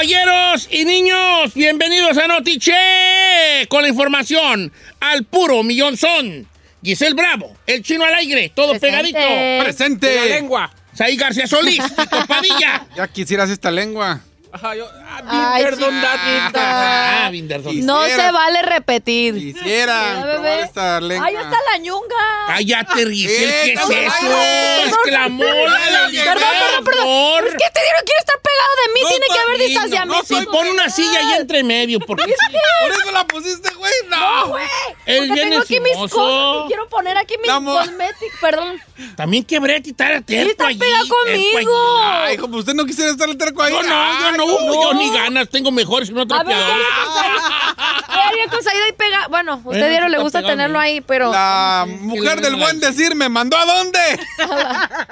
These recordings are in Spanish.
Caballeros y niños, bienvenidos a Notiche con la información al puro millón son. Giselle Bravo, el chino al aire, todo Presente. pegadito. ¡Presente! La lengua. Saí García Solís, Tito Padilla. Ya quisieras esta lengua. Ajá, yo. Ah, Ay. Ah. No se vale repetir. Quisiera Ya, probar bebé. esta lengua. Ay, está la ñunga. Cállate, Giselle, ¿qué es eso? Exclamó la Perdón, perdón, perdón. Es que este dinero quiere estar pegado de mí. No, Tiene que haber distanciamiento. no soy- Pon una silla ahí entre medio, porque Por eso la pusiste, güey. No. güey. Él Porque viene tengo aquí mis cosas quiero poner aquí mis cosméticos. Perdón. también quebré quitar el terco está allí. pegado terco conmigo. Ay, hijo, pues usted no quisiera estar el terco ahí. Yo no, yo no, yo ni ganas, tengo mejores que no A ver, trapeador. ¿qué haría con Saida y pega? Bueno, a usted Bueno, diario le gusta tenerlo ¿no? ahí, pero. La mujer que del buen decir me mandó a dónde.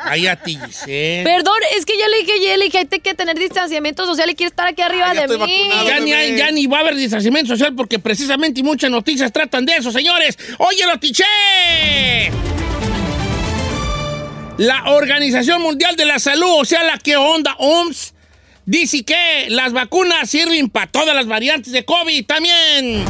Cállate, Giselle. Perdón, es que ya le dije, ya le dije, hay que tener distanciamiento social y quiere estar aquí arriba Ah, ya de estoy mí. vacunado. Ya ni, hay- ya ni va a haber distanciamiento social porque precisamente muchas noticias tratan de eso, señores. ¡Oye, Notiche! La Organización Mundial de la Salud, o sea, la que onda, OMS, dice que las vacunas sirven para todas las variantes de COVID también.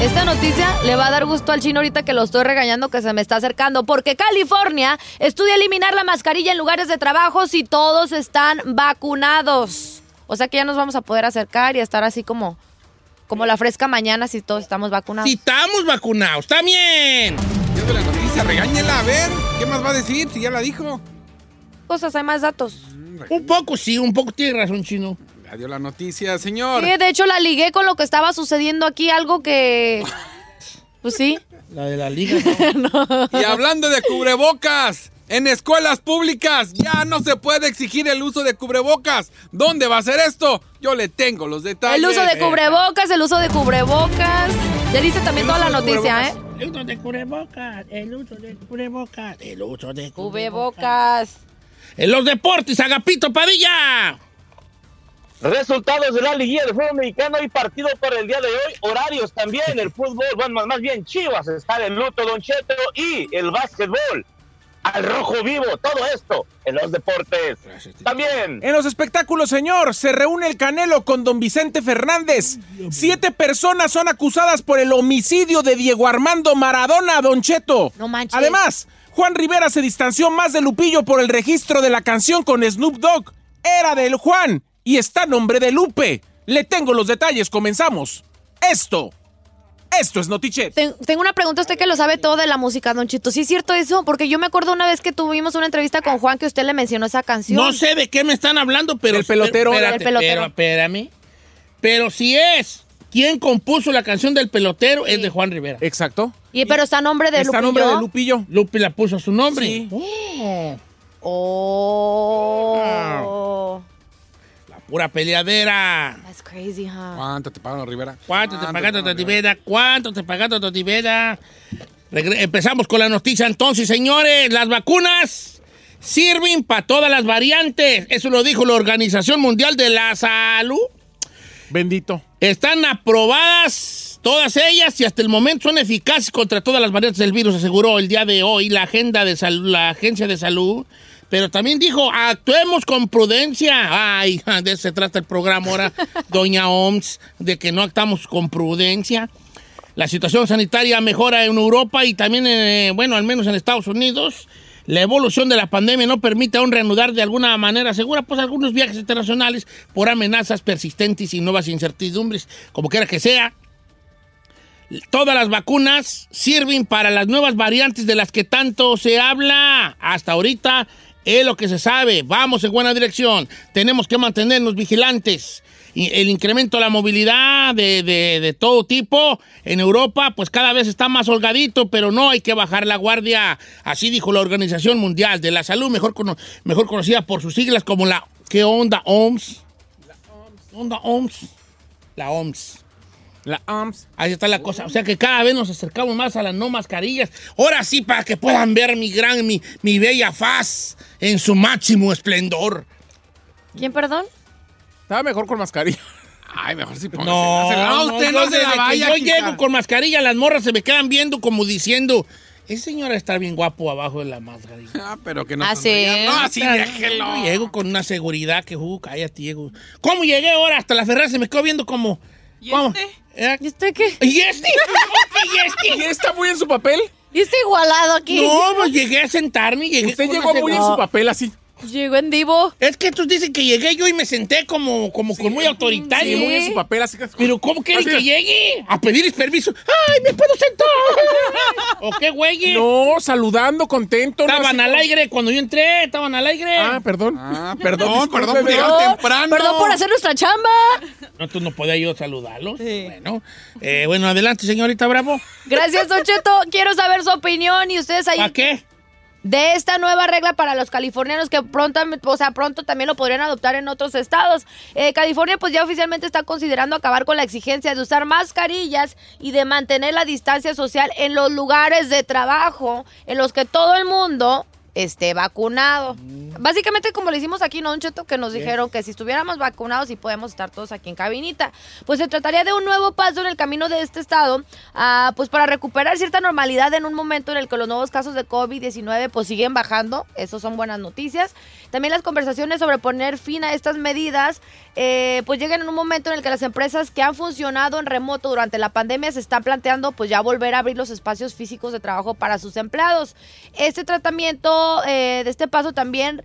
Esta noticia le va a dar gusto al chino ahorita que lo estoy regañando que se me está acercando, porque California estudia eliminar la mascarilla en lugares de trabajo si todos están vacunados. O sea que ya nos vamos a poder acercar y estar así como, como la fresca mañana si todos estamos vacunados. Si estamos vacunados, también. Yo de la noticia, regáñela, a ver. ¿Qué más va a decir si ya la dijo? Cosas, hay más datos. Un poco sí, un poco tiene razón, chino. Ya dio la noticia, señor. Sí, de hecho la ligué con lo que estaba sucediendo aquí, algo que... Pues sí. La de la liga. ¿no? Y hablando de cubrebocas, en escuelas públicas ya no se puede exigir el uso de cubrebocas. ¿Dónde va a ser esto? Yo le tengo los detalles. El uso de cubrebocas, el uso de cubrebocas. Ya dice también toda la noticia, ¿eh? cubrebocas. El uso de cubrebocas, el uso de cubrebocas, el uso de Cubrebocas. En los deportes, Agapito Padilla. Resultados de la liguilla de fútbol mexicano y partido para el día de hoy. Horarios también. El fútbol, bueno, más- más bien Chivas está de luto, Don Cheto. Y el básquetbol al rojo vivo. Todo esto en los deportes. También. En los espectáculos, señor, se reúne el Canelo con don Vicente Fernández. Siete personas son acusadas por el homicidio de Diego Armando Maradona, Don Cheto. No manches. Además, Juan Rivera se distanció más de Lupillo por el registro de la canción con Snoop Dogg. Era del Juan y está a nombre de Lupe. Le tengo los detalles, comenzamos. Esto, esto es Notichet. Ten- tengo una pregunta, usted que lo sabe todo de la música, Don Chito. ¿Sí es cierto eso? Porque yo me acuerdo una vez que tuvimos una entrevista con Juan que usted le mencionó esa canción. No sé de qué me están hablando, pero. Del pelotero. Espérate, Del pelotero. Pero, espérame. Pero si es quien compuso la canción del pelotero, es de Juan Rivera. Exacto. Y, pero está a nombre de Está a Lupillo. nombre de Lupillo. Lupe la puso a su nombre. Sí. Oh, Oh. Pura peleadera. That's crazy, huh? ¿Cuánto te pagaron, Rivera? ¿Cuánto te ¿Cuánto pagaste, pagaron, Totiveda? ¿Cuánto te pagaste, Totiveda? Regre- Empezamos con la noticia entonces, señores. Las vacunas sirven para todas las variantes. Eso lo dijo la Organización Mundial de la Salud. Bendito. Están aprobadas todas ellas y hasta el momento son eficaces contra todas las variantes del virus, aseguró el día de hoy la agenda de salud, la agencia de salud. Pero también dijo, actuemos con prudencia. Ay, de eso se trata el programa ahora, doña OMS, de que no actuamos con prudencia. La situación sanitaria mejora en Europa y también, eh, bueno, al menos en Estados Unidos. La evolución de la pandemia no permite aún reanudar de alguna manera segura pues algunos viajes internacionales por amenazas persistentes y nuevas incertidumbres, como quiera que sea. Todas las vacunas sirven para las nuevas variantes de las que tanto se habla. Hasta ahorita es lo que se sabe. Vamos en buena dirección. Tenemos que mantenernos vigilantes. El incremento de la movilidad de, de- todo tipo en Europa, pues cada vez está más holgadito, pero no hay que bajar la guardia. Así dijo la Organización Mundial de la Salud, mejor, mejor conocida por sus siglas como la ¿qué onda OMS? La onda OMS. La OMS. La OMS. Ahí está la cosa. O sea que cada vez nos acercamos más a las no mascarillas. Ahora sí, para que puedan ver mi gran, mi, mi bella faz en su máximo esplendor. ¿Quién, perdón? Estaba mejor con mascarilla. Ay, mejor si póngase. No, No, no, usted yo no se desde la que vaya Yo quitar. llego con mascarilla, las morras se me quedan viendo como diciendo, ese señor está bien guapo abajo de la mascarilla. Ah, pero que no. Ah, sonría. ¿sí? No, así déjelo. Yo llego con una seguridad que, uh, cállate, llego. ¿Cómo llegué ahora? Hasta la Ferrari se me quedó viendo como... ¿Y ¿Cómo? este? ¿Y usted qué? ¿Y este? ¿Y este? ¿Y está muy en su papel? ¿Y este igualado aquí? No, pues llegué a sentarme y llegué Usted llegó muy en su papel así. Llegó en divo. Es que estos dicen que llegué yo y me senté como, como con muy Sí, autoritario. muy en su papel así. que- Pero ¿cómo quieren que llegue? A pedirles permiso. ¡Ay, me puedo sentar! ¿O qué, güey? No, saludando, contento. Estaban al aire cuando yo entré, estaban al aire. Ah, perdón. Ah, Perdón, perdón, perdón, llegar Perdón, temprano. Perdón por hacer nuestra chamba. No, entonces no podía yo saludarlos. Bueno, eh, bueno, adelante, señorita Bravo. Gracias, Don Cheto. Quiero saber su opinión y ustedes ahí ¿Para qué? De esta nueva regla para los californianos que pronto, o sea, pronto también lo podrían adoptar en otros estados. Eh, California pues ya oficialmente está considerando acabar con la exigencia de usar mascarillas y de mantener la distancia social en los lugares de trabajo en los que todo el mundo esté vacunado. Básicamente como le hicimos aquí, ¿no, Don Cheto? Que nos dijeron que si estuviéramos vacunados y podemos estar todos aquí en cabinita. Pues se trataría de un nuevo paso en el camino de este estado, ah, pues para recuperar cierta normalidad en un momento en el que los nuevos casos de COVID-19 pues siguen bajando. Eso son buenas noticias. También las conversaciones sobre poner fin a estas medidas, eh, pues llegan en un momento en el que las empresas que han funcionado en remoto durante la pandemia se están planteando pues ya volver a abrir los espacios físicos de trabajo para sus empleados. Este tratamiento eh, de este paso también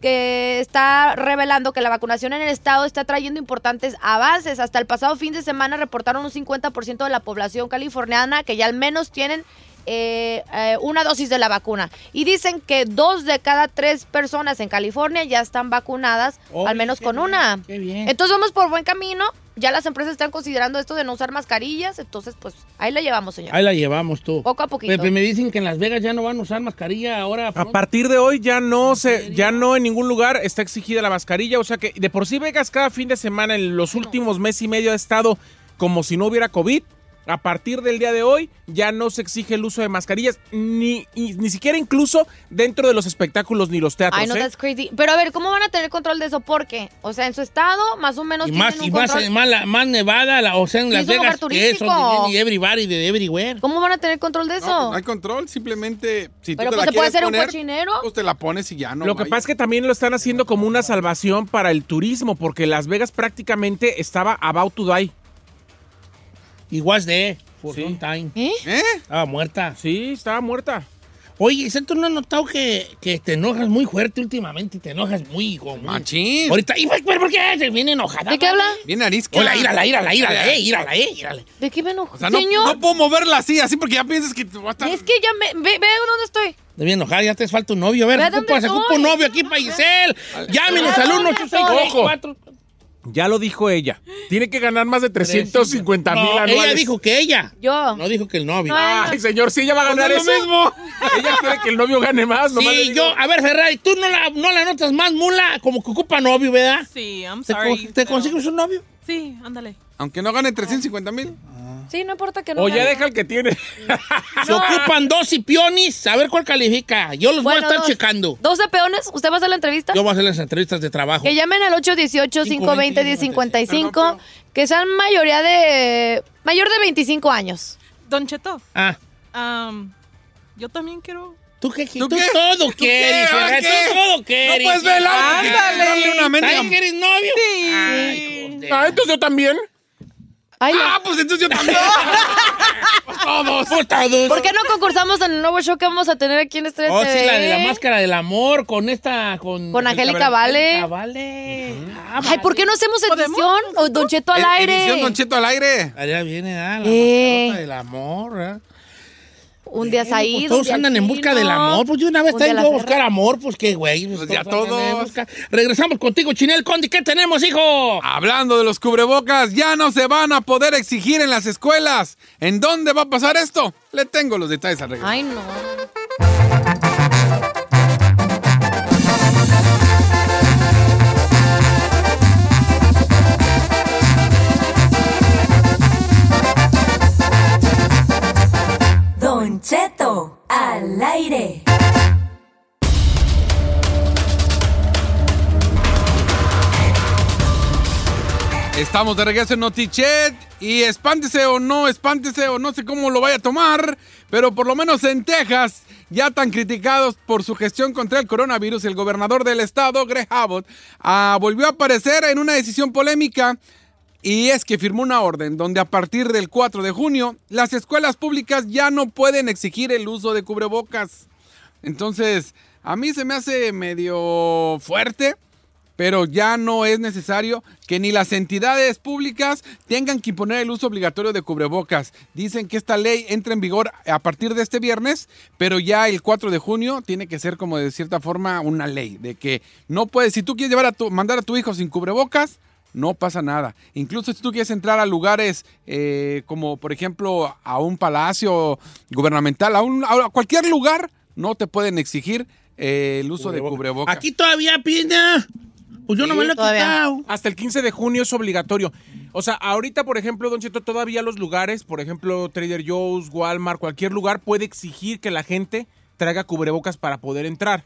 que está revelando que la vacunación en el estado está trayendo importantes avances. Hasta el pasado fin de semana reportaron un 50% de la población californiana que ya al menos tienen eh, eh, una dosis de la vacuna. Y dicen que dos de cada tres personas en California ya están vacunadas, Oye, al menos con bien, una. qué bien. Entonces vamos por buen camino. Ya las empresas están considerando esto de no usar mascarillas. Entonces, pues ahí la llevamos, señor. Ahí la llevamos tú. Poco a poquito. Pepe, me dicen que en Las Vegas ya no van a usar mascarilla ahora. A partir de hoy ya no se, ya no en ningún lugar está exigida la mascarilla, o sea que de por sí Vegas cada fin de semana en los últimos mes y medio ha estado como si no hubiera COVID. A partir del día de hoy ya no se exige el uso de mascarillas, ni, ni siquiera incluso dentro de los espectáculos ni los teatros. Ay, no, ¿eh? that's crazy. Pero a ver, ¿cómo van a tener control de eso? ¿Por qué? O sea, en su estado, más o menos Y tienen más, un y más, control. más, la- más nevada, la- o sea, en Las Vegas, que es donde everybody de everywhere. ¿Cómo van a tener control de eso? No, no hay control, simplemente si Pero, tú te pues, la ¿se puede hacer un cochinero? pues te la pones y ya no. lo que pasa es que también lo están haciendo como una salvación para el turismo, porque Las Vegas prácticamente estaba about to die. Y was there for Sí. some time. ¿Eh? ¿Eh? Estaba muerta. Sí, estaba muerta. Oye, ¿tú no has notado que, que te enojas muy fuerte últimamente? Te enojas muy... como Machín. Ahorita, ¿y pero por qué se viene enojada? ¿De qué habla? Bien arisca. Hola, írala, írala, írala, eh, írala, eh, írala. ¿De qué me enojo? O sea, no, Señor, no puedo moverla así, así porque ya piensas que te va a estar... es que ya me... Ve, ve dónde estoy. Te viene enojada, ya te falta un novio. A ver, Ve ocupa, se ocupa estoy. un novio aquí para Giselle. Llámenos Ve al dónde 1 estoy. Ya lo dijo ella. Tiene que ganar más de 350 mil No, anuales. ella dijo que ella. Yo. No dijo que el novio. No, Ay, señor, si ella va a ganar Pues es lo eso. mismo. Ella quiere que el novio gane más. le Sí, digo. yo, a ver, Ferrari, tú no la, no la notas más mula, como que ocupa novio, ¿verdad? Sí, I'm ¿Te, sorry. te pero- consigues un novio? Sí, ándale. Aunque no gane 350 mil. Sí, no importa que no. O ya deja el que tiene. Se ocupan dos cipionis, a ver cuál califica. Yo los voy a estar dos. checando. 12 peones, ¿usted va a hacer la entrevista? Yo voy a hacer las entrevistas de trabajo. Que llamen al 818-520-1055, que sean mayoría de... Mayor de 25 años. Don Cheto, Ah, am, yo también quiero... ¿tú qué? ¿Tú Tú, qué? todo ¿Tú quieres, qué? Ferrari, ¿Qué? tú todo quieres. No puedes ver el auto. Ándale. Darle una mendiga- ¿Sabes que eres novio? Sí. Ay, joder. Ah, entonces yo también. Ay, no. Ah, pues entonces yo también. todos. Pues todos. ¿Por qué no concursamos en el nuevo show que vamos a tener aquí en Estrella Oh, sí, TV? la de la máscara del amor con esta. Con, Con Angélica Vale. Angélica Vale. Ah, Ay, ¿por qué no hacemos edición? O Don Cheto al E- aire. Edición Don Cheto al aire. Allá viene, ah, la Eh. mascarota del amor, ¿eh? Un día Pues Said, todos andan en busca del amor. Pues de una vez tengo la a buscar amor, pues qué güey. Pues ya andan en todos. Regresamos contigo, Chinel Condi. ¿Qué tenemos, hijo? Hablando de los cubrebocas, ya no se van a poder exigir en las escuelas. ¿En dónde va a pasar esto? Le tengo los detalles al regreso. Ay, no. Al. Estamos de regreso en Notichet y espántese o no, espántese o no sé cómo lo vaya a tomar, pero por lo menos en Texas, ya tan criticados por su gestión contra el coronavirus, el gobernador del estado, Greg Abbott, ah, volvió a aparecer en una decisión polémica y es que firmó una orden donde a partir del 4 de junio las escuelas públicas ya no pueden exigir el uso de cubrebocas. Entonces, a mí se me hace medio fuerte, pero ya no es necesario que ni las entidades públicas tengan que imponer el uso obligatorio de cubrebocas. Dicen que esta ley entra en vigor a partir de este viernes, pero ya el 4 de junio tiene que ser como de cierta forma una ley, de que no puedes, si tú quieres llevar a tu, mandar a tu hijo sin cubrebocas, no pasa nada. Incluso si tú quieres entrar a lugares eh, como, por ejemplo, a un palacio gubernamental, a, un, a cualquier lugar, no te pueden exigir eh, el uso de cubrebocas. Aquí todavía pina. Pues yo no me lo he quitado. Hasta el 15 de junio es obligatorio. O sea, ahorita, por ejemplo, Don Cheto, todavía los lugares, por ejemplo, Trader Joe's, Walmart, cualquier lugar puede exigir que la gente traiga cubrebocas para poder entrar.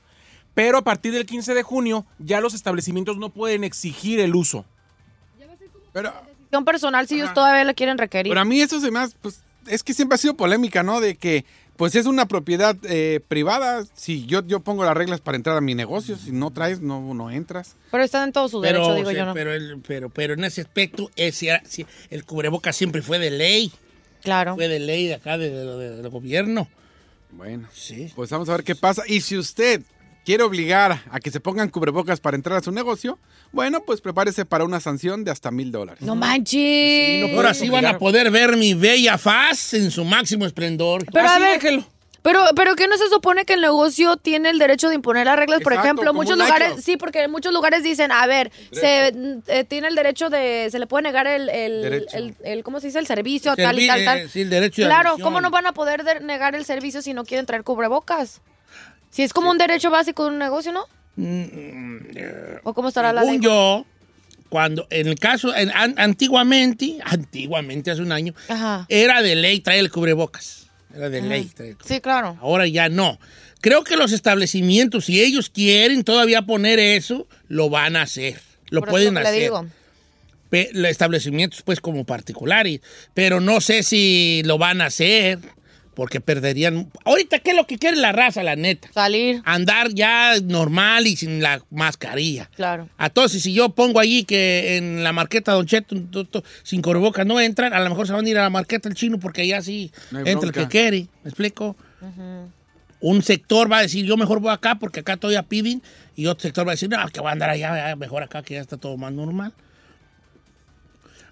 Pero a partir del 15 de junio, ya los establecimientos no pueden exigir el uso. Pero, Decisión personal si ellos todavía la quieren requerir. pero a mí eso se me hace, pues, es que siempre ha sido polémica, ¿no? De que, pues, es una propiedad eh, privada. Si yo, yo pongo las reglas para entrar a mi negocio, si no traes, no, no entras. Pero están en todo su Pero, derecho, digo sí, yo, ¿no? pero, el- pero, pero en ese aspecto, ese, el cubreboca siempre fue de ley. Claro. Fue de ley de acá, de- de- de- del gobierno. Bueno, Sí. pues vamos a ver qué pasa. Y si usted quiere obligar a que se pongan cubrebocas para entrar a su negocio, bueno, pues prepárese para una sanción de hasta mil dólares. No manches. Ahora sí van a poder ver mi bella faz en su máximo esplendor. Pero a Así ver, déjelo. Pero, pero ¿qué no se supone que el negocio tiene el derecho de imponer las reglas? Por ejemplo, muchos lugares, sí, porque en muchos lugares dicen, a ver, se eh, tiene el derecho de, se le puede negar el, el, Derecho. el- el- ¿cómo se dice? El servicio, El tal y tal, tal. eh, sí, el derecho de Claro. ¿cómo no van a poder de- negar el servicio si no quieren traer cubrebocas? Si es como un derecho básico de un negocio, ¿no? ¿O cómo estará la ley? Según yo, cuando, en el caso, en- an- antiguamente, antiguamente, hace un año, Ajá. era de ley traer el cubrebocas. Era de ley traer el cubrebocas. Sí, claro. Ahora ya no. Creo que los establecimientos, si ellos quieren todavía poner eso, lo van a hacer. Lo Por pueden hacer. Le digo. Pe- los establecimientos, pues, como particulares. Pero no sé si lo van a hacer, porque perderían. Ahorita, ¿qué es lo que quiere la raza, la neta? Salir, Andar ya normal y sin la mascarilla. claro. Entonces, si yo pongo allí que en la marqueta Don Cheto to- to- sin cubrebocas no entran, a lo mejor se van a ir a la marqueta el chino porque allá sí No entra el que quiere. ¿Me explico? Un sector va a decir, yo mejor voy acá porque acá todavía piden, y otro sector va a decir, no, que voy a andar allá, allá, mejor acá que ya está todo más normal.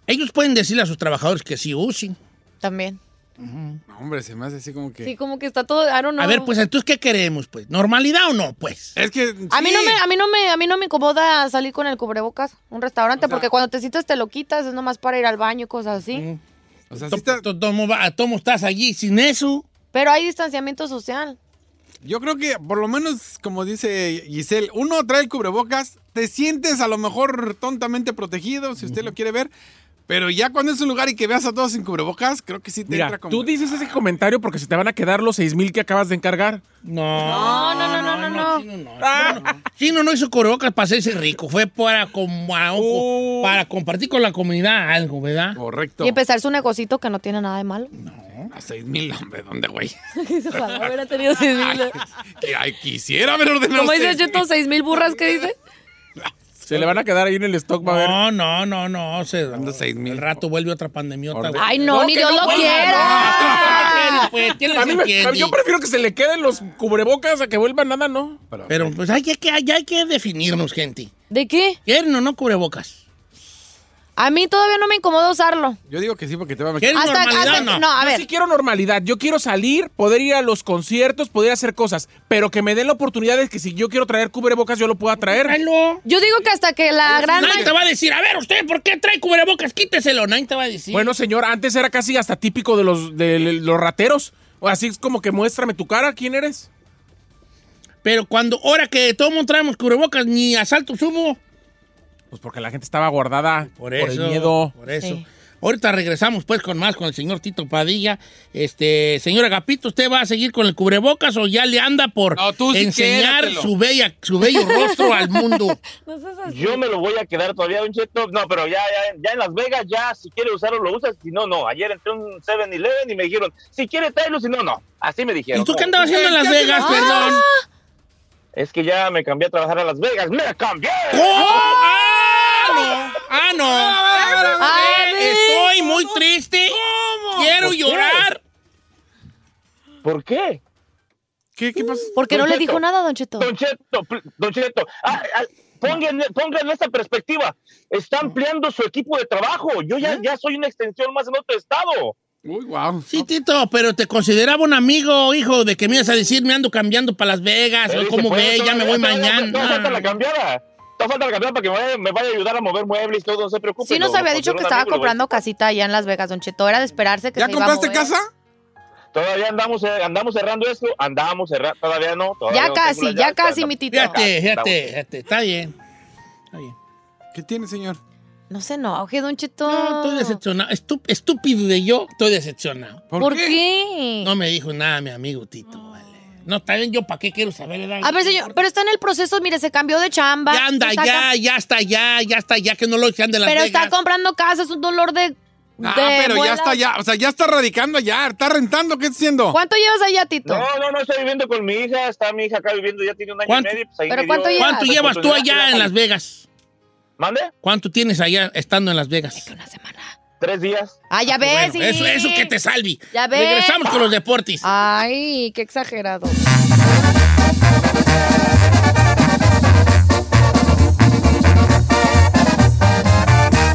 Ellos pueden decirle a sus trabajadores que sí usen. También. No, hombre, se me hace así como que... Sí, como que está todo, I don't know. A ver, pues entonces, ¿qué queremos? pues ¿Normalidad o no? Pues. Es que... A mí no me, a mí no me, a mí no me incomoda salir con el cubrebocas un restaurante O sea- porque cuando te citas te lo quitas, es nomás para ir al baño y cosas así. Mm. O sea, To- está- to- ¿Cómo va- cómo estás allí sin eso? Pero hay distanciamiento social. Yo creo que por lo menos, como dice Giselle, uno trae el cubrebocas, te sientes a lo mejor tontamente protegido, si usted lo quiere ver, pero ya cuando es un lugar y que veas a todos sin cubrebocas, creo que sí te Mira, entra como... tú dices ese comentario porque se te van a quedar los seis mil que acabas de encargar. No, No, no, no, no, no, Chino no. Chino, Chino no hizo cubrebocas para hacerse rico, fue para, como a un- Oh. para compartir con la comunidad algo, ¿verdad? Correcto. Y empezar su negocito que no tiene nada de malo. A seis mil, hombre, ¿dónde, güey? Ojalá hubiera tenido seis mil. Que, ay, quisiera haber ordenado Como dice seis Cheto, mil. seis mil burras, ¿qué dice? Se le van a quedar ahí en el stock, va a ver. No, no, no, no. Se, Ando seis mil. El rato vuelve otra pandemiota, güey. Ay, no, No, ni Dios no lo quiera. Pues, ¿quién les A mí me- entiende? yo prefiero que se le queden los cubrebocas a que vuelvan nada, ¿no? Pero pues hay que, hay, hay que definirnos, gente. ¿De qué? ¿Quieren o no cubrebocas? A mí todavía no me incomoda usarlo. Yo digo que sí porque te va a ¿Quieren Hasta, normalidad hasta- no? no, a Yo ver. sí quiero normalidad. Yo quiero salir, poder ir a los conciertos, poder hacer cosas. Pero que me den la oportunidad de que si yo quiero traer cubrebocas, yo lo pueda traer. Tráelo. Yo digo que hasta que la gran Nadie te va a decir, a ver, usted, ¿por qué trae cubrebocas? Quíteselo. Nadie te va a decir. Bueno, señor, antes era casi hasta típico de los, de los rateros. O así es como que muéstrame tu cara, ¿quién eres? Pero cuando, ahora que todo el mundo traemos cubrebocas, ni asalto subo. Pues porque la gente estaba guardada Por por, eso. el miedo. Por eso. Sí. Ahorita regresamos pues con más con el señor Tito Padilla. Este, señor Agapito, ¿usted va a seguir con el cubrebocas o ya le anda por No, tú sí enseñar quédatelo. su, bella, su bello rostro al mundo? No. Yo me lo voy a quedar todavía, Don Cheto. No, pero ya, ya, ya en Las Vegas, ya si quiere usarlo, lo usas. Si no, no. Ayer entré a un 7-Eleven y me dijeron, si quiere traerlo, si no, no. Así me dijeron. ¿Y tú qué andabas haciendo en Las Vegas, perdón? Es que ya me cambié a trabajar a Las Vegas. ¡Me cambié! ¡Oh! ¡Ah, no! ¡Ah, no! Ay, Eh, Estoy muy triste. Quiero ¿Por qué? llorar. ¿Por qué? ¿Qué, qué pasa? Porque no le dijo nada, Don Cheto. Don Cheto, Don Cheto, ah, ah, pongan, pongan esta perspectiva. Está ampliando su equipo de trabajo. Yo ya, ya soy una extensión más en otro estado. Uy, wow. Sí, Tito, pero te consideraba un amigo, hijo, de que me ibas a decir, me ando cambiando para Las Vegas, o cómo ve, ya me voy todavía falta la mañana. cambiada. Todavía falta la cambiada para que me vaya, me vaya a ayudar a mover muebles y todo, no se preocupe. Sí nos había dicho que estaba amigo, comprando casita allá en Las Vegas, Don Cheto. Era de esperarse que ¿Ya se iba a compraste mover. casa? Todavía andamos, eh, andamos cerrando esto, andamos cerrando, todavía no. todavía Ya no casi, ya casi, mi Tito. Fíjate, fíjate, fíjate, está bien. Está bien. ¿Qué tiene, señor? No se enoje, Don Cheto. No, estoy decepcionado. Estú- estúpido de yo, estoy decepcionado. ¿Por, qué? No me dijo nada mi amigo Tito, No, también yo, ¿para qué quiero saber? edad? A ver, señor, pero está en el proceso, mire, se cambió de chamba. Ya anda, Está ya, ya está, ya, ya está, ya que no lo echan de las Pero está comprando casa, es un dolor de. Ah, de pero ya está ya, o sea, ya está radicando allá, está rentando, ¿qué está haciendo? ¿Cuánto llevas allá, Tito? No, no, no, estoy viviendo con mi hija, está mi hija acá viviendo, ya tiene un año ¿Cuánto? y medio. Pues ahí ¿Pero me cuánto dio? ¿Cuánto la llevas tú allá en la- Las Vegas? ¿Mande? ¿Cuánto tienes allá estando en Las Vegas? Una semana. Tres días. Ah, ya ves, Bueno, sí. eso, eso que te salvi. Ya ves. Regresamos con los deportes. Ay, qué exagerado.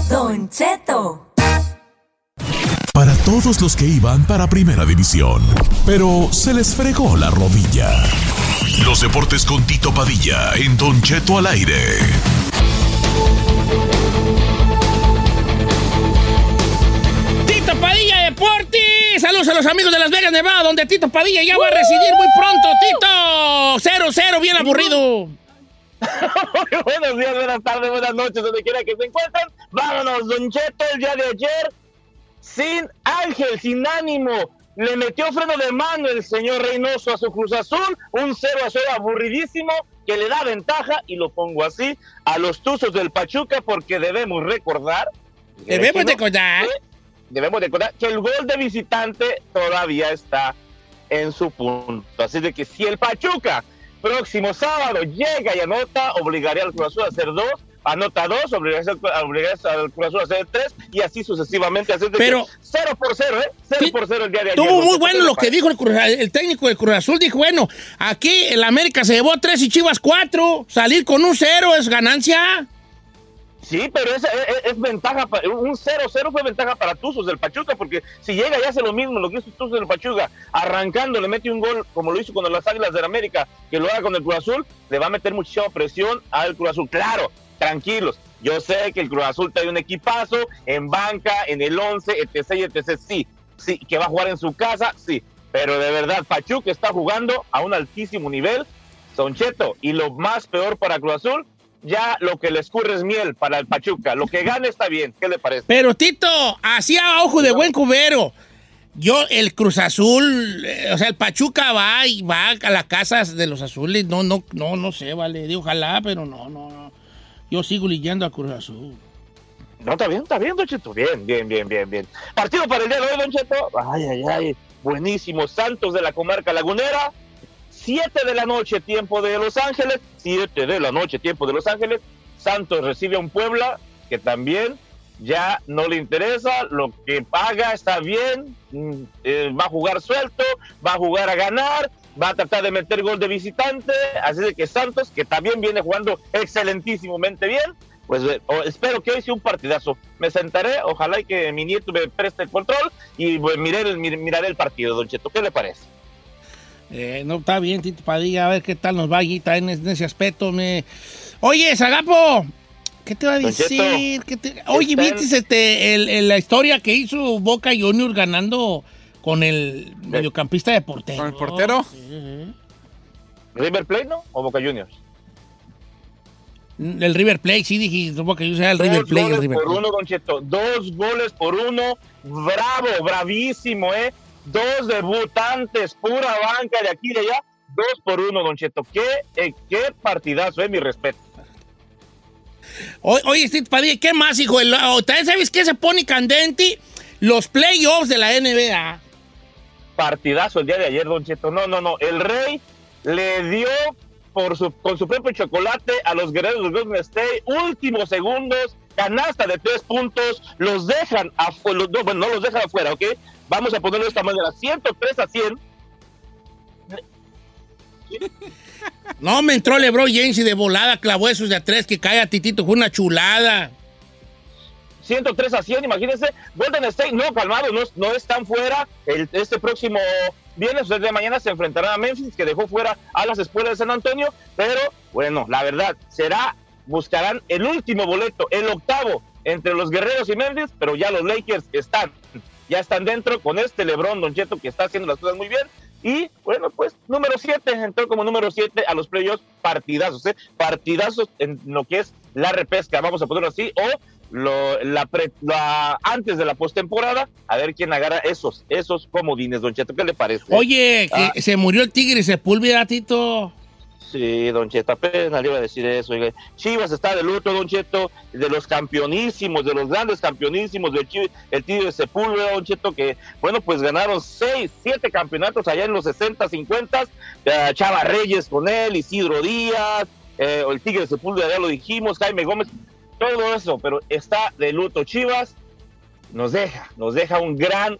Don Cheto. Para todos los que iban para Primera División, pero se les fregó la rodilla. Los deportes con Tito Padilla en Don Cheto al aire. Tito Padilla Deportes. Saludos a los amigos de Las Vegas, Nevada, donde Tito Padilla ya va a residir muy pronto. Tito, 0-0, bien aburrido. Buenos días, buenas tardes, buenas noches, donde quiera que se encuentren. Vámonos, Don Cheto, el día de ayer, sin ángel, sin ánimo. Le metió freno de mano el señor Reynoso a su Cruz Azul, un 0 a 0 aburridísimo que le da ventaja, y lo pongo así, a los Tuzos del Pachuca, porque debemos recordar. Debemos de collar. Debemos recordar que el gol de visitante todavía está en su punto. Así de que si el Pachuca próximo sábado llega y anota, obligaría al Cruz Azul a hacer dos, anota dos, obligaría, al Cruz Azul a hacer tres y así sucesivamente. Así de Pero- que cero por cero, ¿eh? Cero Sí, por cero el día de ayer. Estuvo muy bueno ¿qué lo que dijo el, Cruz- el técnico del Cruz Azul. Dijo, bueno, aquí el América se llevó tres y Chivas cuatro. Salir con un cero es ganancia. Sí, pero es, es- ventaja, pa- un 0-0 fue ventaja para Tuzos del Pachuca, porque si llega y hace lo mismo, lo que hizo Tuzos del Pachuca, arrancando, le mete un gol como lo hizo con las Águilas del América, que lo haga con el Cruz Azul, le va a meter muchísima presión al Cruz Azul. Claro, tranquilos, yo sé que el Cruz Azul trae un equipazo en banca, en el 11, etc, etc, sí, sí, que va a jugar en su casa, sí, pero de verdad, Pachuca está jugando a un altísimo nivel, Soncheto, y lo más peor para Cruz Azul, ya lo que le escurre es miel para el Pachuca. Lo que gane está bien. ¿Qué le parece? Pero Tito, así a ojo de buen cubero. Yo, el Cruz Azul, eh, o sea, el Pachuca va y va a la casa de los azules. No, no, no, no sé, vale. Digo, ojalá, pero no, no, no. Yo sigo leyendo a Cruz Azul. No, está bien, está bien, Don Cheto. Bien, bien, bien, bien, bien. Partido para el día de hoy, Don Cheto. Ay, ay, ay. Buenísimo. Santos de la comarca lagunera. Siete de la noche, tiempo de Los Ángeles. Siete de la noche, tiempo de Los Ángeles. Santos recibe a un Puebla que también ya no le interesa, lo que paga está bien, mm, eh, va a jugar suelto, va a jugar a ganar, va a tratar de meter gol de visitante, así de que Santos, que también viene jugando excelentísimamente bien, pues eh, espero que hoy sea un partidazo. Me sentaré, ojalá y que mi nieto me preste el control y pues, miré el- mir- miraré el partido, Don Cheto, ¿qué le parece? Eh, no, está bien, Tito Padilla, a ver qué tal nos va allí en, en ese aspecto. Me... Oye, Zagapo, ¿qué te va a decir? Cheto, ¿Qué te- Oye, ¿viste este, el- el- la historia que hizo Boca Juniors ganando con el mediocampista de portero? ¿Con el portero? ¿River Plate, no? ¿O Boca Juniors? El River Plate, sí, dije Boca Juniors era el River Plate. el goles River por Plate. uno, Don Cheto. Dos goles por uno. Bravo, bravísimo, ¿eh? Dos debutantes, pura banca de aquí y de allá. Dos por uno, Don Cheto. Qué, eh, qué partidazo, eh, mi respeto. Oye, Tito Padilla, ¿qué más, hijo? El- oh, ¿También sabes qué se pone candente? Los playoffs de la NBA. Partidazo el día de ayer, Don Cheto. No, no, no. El Rey le dio por su, con su propio chocolate a los guerreros del Golden State. Últimos segundos, canasta de tres puntos. Los dejan afuera. No, bueno, no los dejan afuera, ¿ok? Vamos a ponerlo de esta manera. 103 a 100. No, me entró LeBron James y de volada clavó esos de a tres que cae a Titito. Fue una chulada. 103 a 100, imagínense. Golden State, no, calmado, no, no están fuera. El, este próximo viernes, desde mañana, se enfrentarán a Memphis, que dejó fuera a las escuelas de San Antonio. Pero, bueno, la verdad, será, buscarán el último boleto, el octavo, entre los Guerreros y Memphis, pero ya los Lakers están, ya están dentro con este LeBron Don Cheto, que está haciendo las cosas muy bien. Y bueno, pues número 7, entró como número 7 a los playoffs, partidazos, ¿eh? partidazos en lo que es la repesca, vamos a ponerlo así, o lo, la, pre- la- antes de la postemporada, a ver quién agarra esos, esos comodines, Don Cheto, ¿qué le parece? Oye, que Ah. se murió el tigre Sepúlveda, Tito. Sí, Don Cheto, apenas le iba a decir eso. Chivas está de luto, Don Cheto, de los campeonísimos, de los grandes campeonísimos del Chivas, el Tigre de Sepúlveda, Don Cheto, que, bueno, pues ganaron seis, siete campeonatos allá en los 60, 50, eh, Chava Reyes con él, Isidro Díaz, eh, el Tigre de Sepúlveda, ya lo dijimos, Jaime Gómez, todo eso, pero está de luto Chivas. Nos deja, nos deja un gran,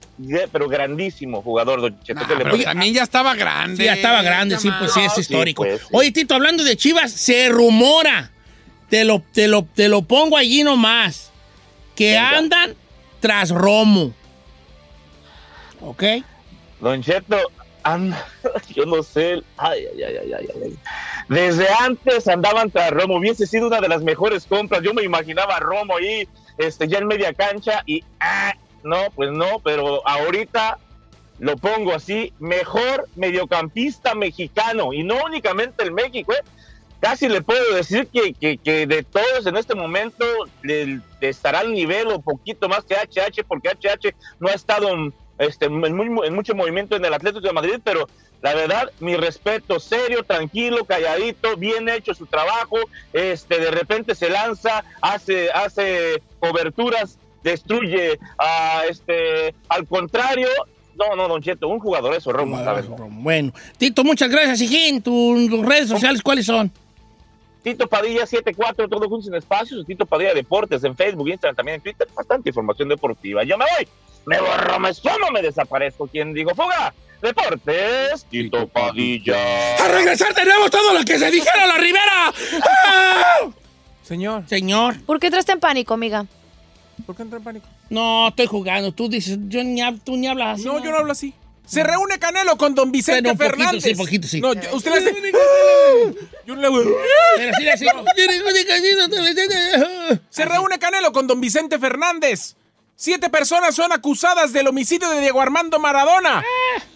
pero grandísimo jugador, Don Cheto. ¿qué le Pero también ya estaba grande. Sí, ya estaba grande, sí, pues sí, es Sí, histórico. pues, sí. Oye, Tito, hablando de Chivas, se rumora, te lo, te lo, te lo pongo allí nomás, que Venga. andan tras Romo. ¿Ok? Don Cheto, anda, yo no sé. Ay, ay, ay, ay, ay, ay. Desde antes andaban tras Romo. Hubiese sido una de las mejores compras. Yo me imaginaba a Romo ahí, este, ya en media cancha y ah, no, pues no, pero ahorita lo pongo así, mejor mediocampista mexicano y no únicamente el México, ¿eh? Casi le puedo decir que, que- que de todos en este momento le, estará al nivel o poquito más que HH, porque HH no ha estado en, este, en, muy- en mucho movimiento en el Atlético de Madrid, pero la verdad, mi respeto, serio, tranquilo, calladito, bien hecho su trabajo, este, de repente se lanza, hace, hace coberturas, destruye a este, al contrario. No, no, Don Cheto, un jugador eso, Romo. Bueno, Tito, muchas gracias, hijín. ¿Tus tus redes sociales cuáles son? Tito Padilla 74, todo juntos en espacios, Tito Padilla Deportes en Facebook, Instagram, también en Twitter, bastante información deportiva. Yo me voy, me borro, me sumo, me desaparezco. ¿Quién dijo fuga? Deportes, Tito Padilla. A regresar tenemos todo lo que se dijera la Rivera. ¡Ah! Señor, Señor, ¿Por qué entraste en pánico, amiga? ¿por qué entra en pánico? no, estoy jugando. Tú dices, yo ni, hab- tú ni hablas así. No, yo no hablo así. Se reúne Canelo con don Vicente Bueno, poquito Fernández. sí, poquito sí. No, yo- usted le hace... Yo le hago- Pero sí, así. Se reúne Canelo con don Vicente Fernández. Siete personas son acusadas del homicidio de Diego Armando Maradona.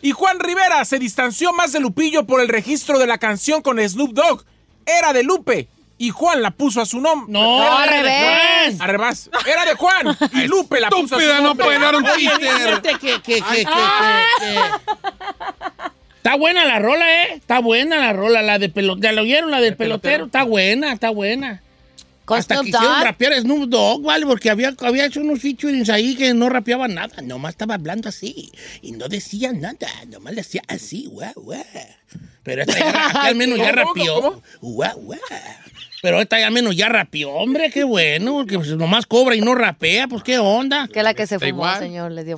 Y Juan Rivera se distanció más de Lupillo por el registro de la canción con Snoop Dogg. Era de Lupe. Y Juan la puso a su nombre. No, No, al revés. Al revés. Era de Juan. Y Lupe la puso a su Estúpida, no nombre. puede dar un que, que, que, que- Está buena la rola, ¿eh? Está buena la rola, la de pelotero. ¿Ya lo oyeron? La del pelotero. Está buena, está buena. ¿Con Hasta Snoop quisieron Dogg? rapear a Snoop Dogg, ¿vale? Porque había, había hecho unos featurings ahí que no rapeaba nada. Nomás estaba hablando así. Y no decía nada. Nomás le hacía así, guau, guau. Pero este ya- al menos ya ¿Cómo, cómo, rapeó. Guau, guau. Pero esta ya menos ya rapeó, hombre, qué bueno, porque pues, nomás cobra y no rapea, pues qué onda. Que la que se fumó, igual. señor, le dio.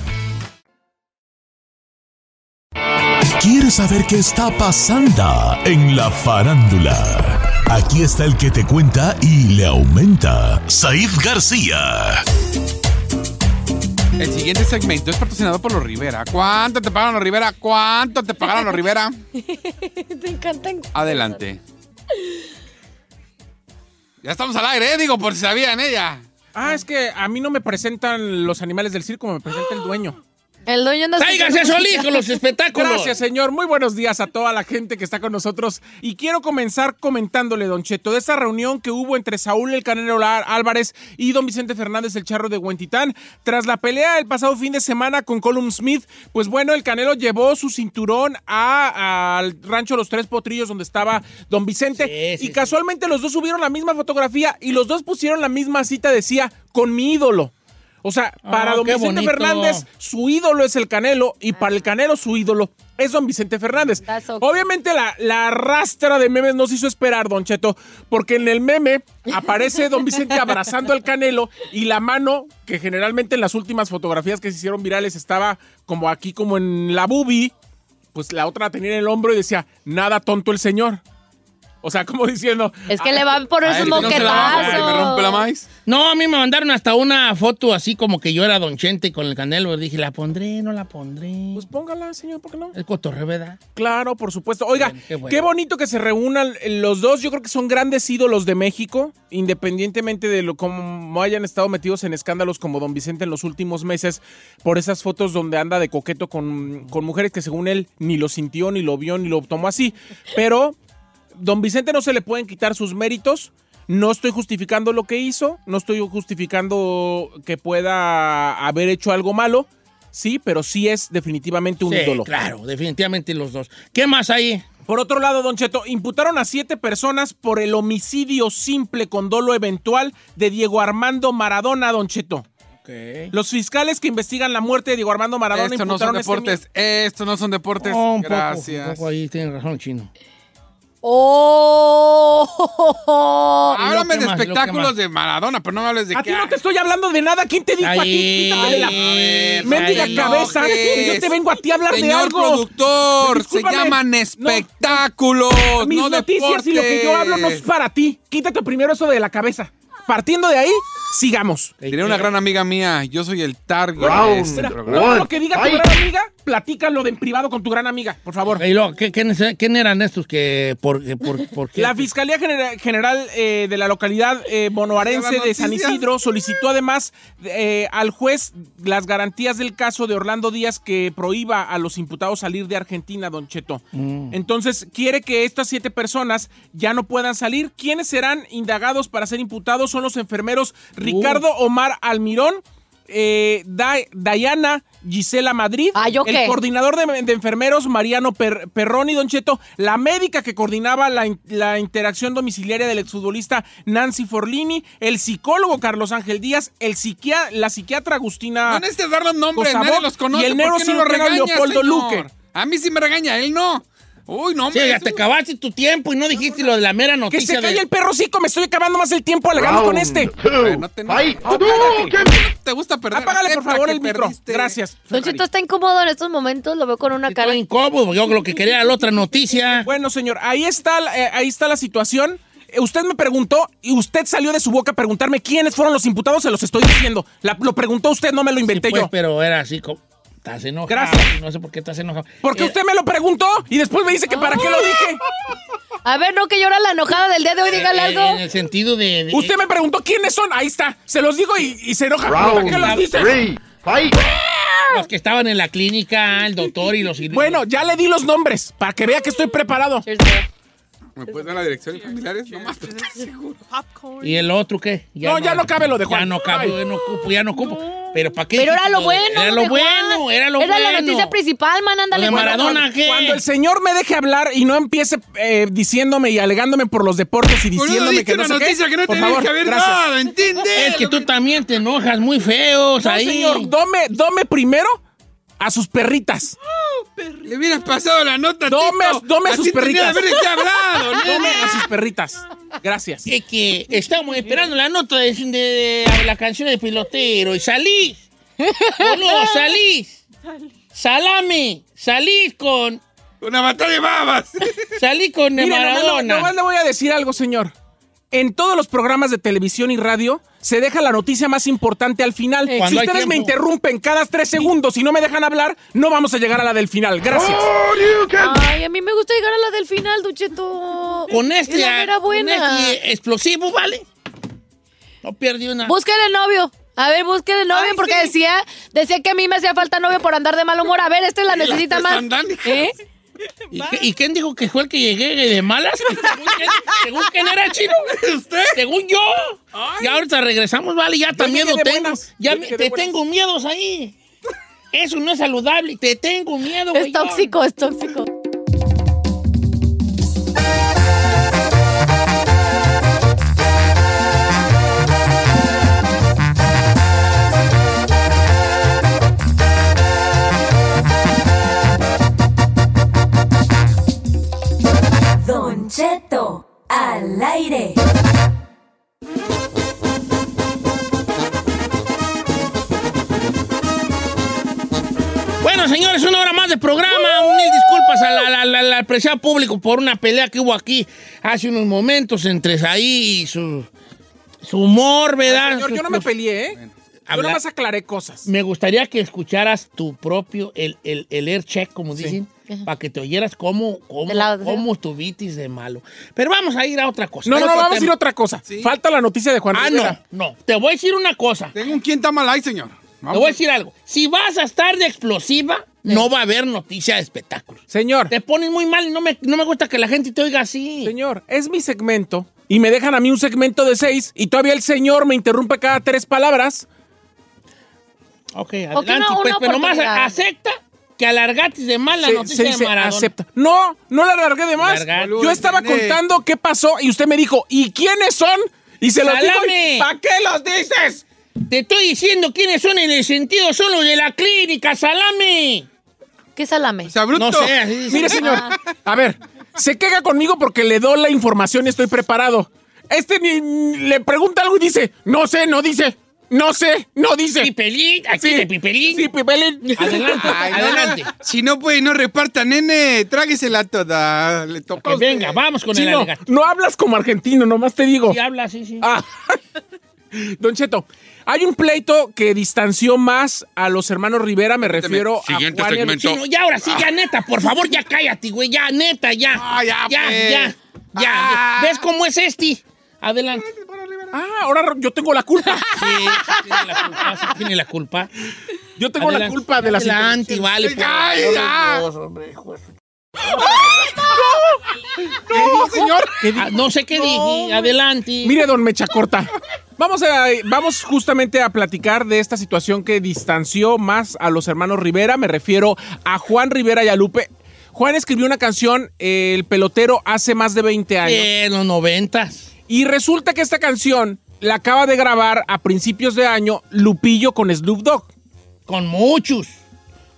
¿Quieres saber qué está pasando en la farándula? Aquí está el que te cuenta y le aumenta, Saif García. El siguiente segmento es patrocinado por los Rivera. ¿Cuánto te pagaron los Rivera? ¿Cuánto te pagaron los Rivera? Te encantan. Adelante. Ya estamos al aire, ¿eh? Digo, por si sabían ella. Ah, es que a mí no me presentan los animales del circo, me presenta el dueño. El dueño anda ¡Tráiganse solito los espectáculos! Gracias, señor. Muy buenos días a toda la gente que está con nosotros. Y quiero comenzar comentándole, Don Cheto, de esa reunión que hubo entre Saúl el Canelo Álvarez y Don Vicente Fernández el Charro de Huentitán. Tras la pelea el pasado fin de semana con Colum Smith, pues bueno, el Canelo llevó su cinturón a- al rancho Los Tres Potrillos donde estaba Don Vicente. y casualmente los dos subieron la misma fotografía y los dos pusieron la misma cita, decía, con mi ídolo. O sea, para Ah, don Vicente bonito. Fernández, su ídolo es el Canelo y para el Canelo su ídolo es don Vicente Fernández. Obviamente la, la rastra de memes no se hizo esperar, don Cheto, porque en el meme aparece don Vicente abrazando al Canelo y la mano, que generalmente en las últimas fotografías que se hicieron virales estaba como aquí, como en la boobie, pues la otra la tenía en el hombro y decía, nada tonto el señor. O sea, como diciendo. Es que le van por esos moquetazos. No, a mí me mandaron hasta una foto así como que yo era Don Chente con el Canelo. Dije, ¿la pondré? ¿No la pondré? Pues póngala, señor, ¿por qué no? El cotorreo, ¿verdad? Claro, por supuesto. Oiga, Qué qué, bueno. bonito que se reúnan los dos. Yo creo que son grandes ídolos de México, independientemente de lo cómo hayan estado metidos en escándalos como Don Vicente en los últimos meses, por esas fotos donde anda de coqueto con, con mujeres que según él ni lo sintió, ni lo vio, ni lo tomó así. Pero Don Vicente no se le pueden quitar sus méritos. No estoy justificando lo que hizo, no estoy justificando que pueda haber hecho algo malo, sí, pero sí es definitivamente un Sí, ídolo. claro, definitivamente los dos. ¿Qué más hay? Por otro lado, Don Cheto, imputaron a siete personas por el homicidio simple con dolo eventual de Diego Armando Maradona, Don Cheto. Los fiscales que investigan la muerte de Diego Armando Maradona Esto no son este deportes. Estos no son deportes. Oh, un poco, Gracias. un poco ahí tiene razón chino. ¡Oh! Háblame ¿Qué de que espectáculos de Maradona, pero no me hables de A que- ti no te estoy hablando de nada. ¿Quién te dijo a ti? De la mendiga ahí, cabeza. enojes. Yo te vengo a ti a hablar de Señor algo. productor, Discúlpame. se llaman No, espectáculos, Mis no noticias y lo que yo hablo no es para ti. Quítate primero eso de la cabeza. Partiendo de ahí, sigamos. Tenía una gran amiga mía, yo soy el target. Round de este programa. Todo lo que diga tu gran amiga, platícalo de en privado con tu gran amiga, por favor. Y luego, ¿qué, quiénes, quién eran estos que por, que por, por qué? La Fiscalía Genera- General eh, de la localidad eh, la de San. Isidro solicitó además eh, al juez las garantías del caso de Orlando Díaz que prohíba a los imputados salir de Argentina, Don Cheto. Entonces, quiere que estas siete personas ya no puedan salir. ¿Quiénes serán indagados para ser imputados? Son los enfermeros Ricardo Omar Almirón, eh, Da- Dayana Gisela Madrid, Ah, ¿yo el qué? coordinador de, de enfermeros Mariano Per- Perroni, Don Cheto, la médica que coordinaba la, in- la interacción domiciliaria del exfutbolista Nancy Forlini, el psicólogo Carlos Ángel Díaz, el psiquia- la psiquiatra Agustina No necesitas dar los nombres, Cosabot nadie los conoce. y el ¿por qué no neurocirujano regañas, Leopoldo señor? Luque. A mí sí me regaña, él no. Uy, no, Sí, ya te acabaste tu tiempo y no dijiste lo de la mera Que noticia. se calle de- el perro cico, me estoy acabando más el tiempo alegando con este. A ver, no te, no, te gusta perder. Apágale, por favor, que el micro. perdiste. Gracias. Don Cheto está incómodo en estos momentos, lo veo con una cara. Estoy incómodo, yo lo que quería era la otra noticia. Bueno, señor, ahí está, eh, ahí está la situación. Eh, Usted me preguntó y usted salió de su boca a preguntarme quiénes fueron los imputados, se los estoy diciendo. La- lo preguntó usted, no me lo inventé Pues, yo. pero era así como... Estás enojado. Gracias. No sé por qué estás enojado. Porque Eh, usted me lo preguntó y después me dice que para qué lo dije. A ver, no, que llora la enojada del día de hoy, dígale eh, algo. En el sentido de... de- Usted me preguntó quiénes son, ahí está. Se los digo y, y se enoja. ¿Para qué los dices? Los que estaban en la clínica, el doctor y los... Bueno, ya le di los nombres para que vea que estoy preparado. ¿Me puedes dar la dirección de familiares? Nomás para estar seguro. Popcorn. ¿Y el otro qué? No, ya no cabe lo de Juan. Ya no cabe, ya no ocupo, ya no ocupo. Pero ¿para qué? Pero era lo bueno. Era lo bueno, era lo Era bueno. la noticia principal, man, ándale. De. Maradona, ¿qué? Cuando el señor me deje hablar y no empiece eh, diciéndome y alegándome por los deportes y diciéndome que no sé qué, que no por favor, que haber gracias. dado, ¿entiendes? Es que tú también te enojas muy feos No, ahí. señor, dome, dome primero a sus perritas. Le hubieras pasado la nota, Dome, Tito. dome a sus perritas. de hablado, Dome a sus perritas. Gracias. Es que estamos esperando la nota de, de la canción de pilotero y salís. Boludo, salís. Salame. Salís con. Una batalla de babas. Salí con nomás, le- Maradona. nomás le voy a decir algo, señor. En todos los programas de televisión y radio se deja la noticia más importante al final. Si Cuando ustedes me interrumpen cada tres segundos y no me dejan hablar, no vamos a llegar a la del final. Gracias. Ay, a mí me gusta llegar a la del final, Ducheto. Con este, Es la mera con buena. este explosivo, ¿vale? No perdí una. Búsquele novio. A ver, búsquele novio Ay, porque sí. decía, decía que a mí me hacía falta novio por andar de mal humor. A ver, este la necesita más. ¿Eh? ¿Y, qué- y quién dijo que fue el que llegué de malas? ¿Según quién, según quién era chino? ¿Usted? Según yo. Y ahorita regresamos, vale, ya también de tengo. buenas. Ya me- te tengo miedos ahí. Eso no es saludable. Te tengo miedo, Es güey. tóxico, es tóxico. Al aire. Bueno, señores, una hora más de programa. Mil disculpas al la, la- la- al apreciado público por una pelea que hubo aquí hace unos momentos entre ahí y su, su humor, ¿verdad? Señor, yo no me peleé, ¿eh? Yo nada más aclaré cosas. Me gustaría que escucharas tu propio, el, el, el air check, como dicen, para que te oyeras cómo, cómo, cómo de malo. Pero vamos a ir a otra cosa. No, no, vamos a ir a otra cosa. Falta la noticia de Juan Ah, Rivera. no, no. Te voy a decir una cosa. Tengo un quinta mal ahí, señor. Te voy a decir algo. Si vas a estar de explosiva, no va a haber noticia de espectáculos. Señor. Te pones muy mal y no me, no me gusta que la gente te oiga así. Señor, es mi segmento y me dejan a mí un segmento de seis y todavía el señor me interrumpe cada tres palabras. Ok, una- adelante, pues, una pero oportunidad. acepta que alargatis de mal la Se- noticia se de Maradona. acepta. No, no la largué de más. Yo estaba Nene. contando qué pasó y usted me dijo, ¿y quiénes son? Y se los digo. ¡Salame! y, ¿Para qué los dices? Te estoy diciendo quiénes son en el sentido solo de la clínica, salame. ¿Qué salame? No sé, así dice. Mire, señor, a ver, se queja conmigo porque le doy la información y estoy preparado. Este ni le pregunta algo y dice, no sé, no dice. No sé, no dice. Pipelín, aquí de Pipelín. Sí, Pipelín. Adelante, Ay, no, adelante. Si no puede, no reparta, nene. Tráguesela toda. Le toca usted. Venga, vamos con el Chino, alegato. no hablas como argentino, nomás te digo. Sí, habla, sí, sí. Ah. Don Cheto, hay un pleito que distanció más a los hermanos Rivera, me refiero Siguiente a Juan segmento. No, ya ahora sí, ya neta, por favor, ya cállate, güey, ya, neta, ya. Ah, ya, ya, pues. ya, ya. Ah. ¿Ves cómo es este? Adelante. Ah, ahora yo tengo la culpa. Sí, sí tiene la culpa, sí tiene la culpa. Yo tengo la culpa de la Adelante, vale. por Ay, ya. Hombre, su- No, señor. Ah, no sé qué dije, adelante. Mire, don Mecha Corta. Vamos, a, vamos justamente a platicar de esta situación que distanció más a los hermanos Rivera. Me refiero a Juan Rivera y a Lupe. Juan escribió una canción, El pelotero, hace más de 20 años. En los noventas. Y resulta que esta canción la acaba de grabar a principios de año Lupillo con Snoop Dogg. Con muchos.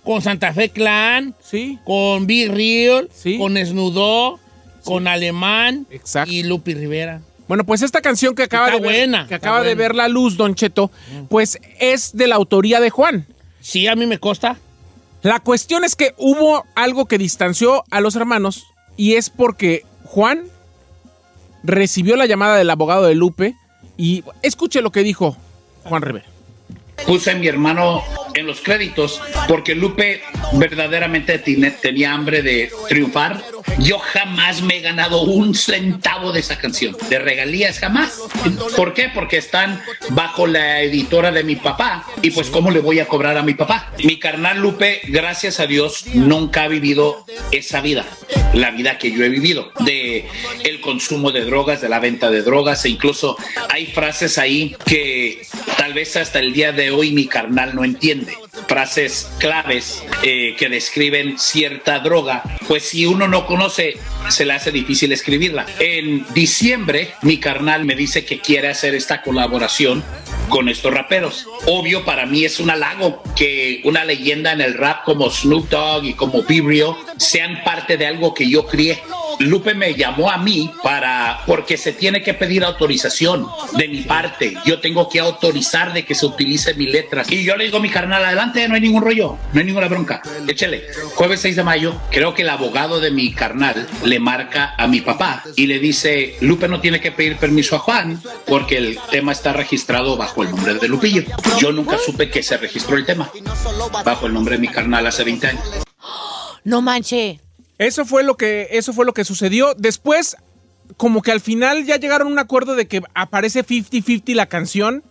Con Santa Fe Clan. Sí. Con Big Real. Sí. Con Snudó. Con Alemán. Exacto. Y Lupi Rivera. Bueno, pues esta canción que acaba, Está de, ver, buena, que acaba de ver la luz, Don Cheto, pues es de la autoría de Juan. Sí, a mí me consta. La cuestión es que hubo algo que distanció a los hermanos y es porque Juan recibió la llamada del abogado de Lupe y escuche lo que dijo Juan Rivera. Puse a mi hermano en los créditos porque Lupe verdaderamente tenía hambre de triunfar. Yo jamás me he ganado un centavo de esa canción, de regalías jamás. ¿Por qué? Porque están bajo la editora de mi papá y pues cómo le voy a cobrar a mi papá. Mi carnal Lupe, gracias a Dios, nunca ha vivido esa vida, la vida que yo he vivido, de el consumo de drogas, de la venta de drogas e incluso hay frases ahí que tal vez hasta el día de hoy mi carnal no entiende. Frases claves eh, que describen cierta droga, pues si uno no conoce, se le hace difícil escribirla. En diciembre, mi carnal me dice que quiere hacer esta colaboración con estos raperos. Obvio, para mí es un halago que una leyenda en el rap como Snoop Dogg y como Vibrio sean parte de algo que yo crié. Lupe me llamó a mí para porque se tiene que pedir autorización de mi parte. Yo tengo que autorizar de que se utilice mi letras. Y yo le digo mi carnal, adelante, no hay ningún rollo, no hay ninguna bronca. Échele. Jueves 6 de mayo, creo que el abogado de mi carnal le marca a mi papá y le dice, Lupe no tiene que pedir permiso a Juan porque el tema está registrado bajo el nombre de Lupillo. Yo nunca supe que se registró el tema bajo el nombre de mi carnal hace 20 años. No manche. Eso fue lo que, eso fue lo que sucedió. Después, como que al final ya llegaron a un acuerdo de que aparece 50-50 la canción.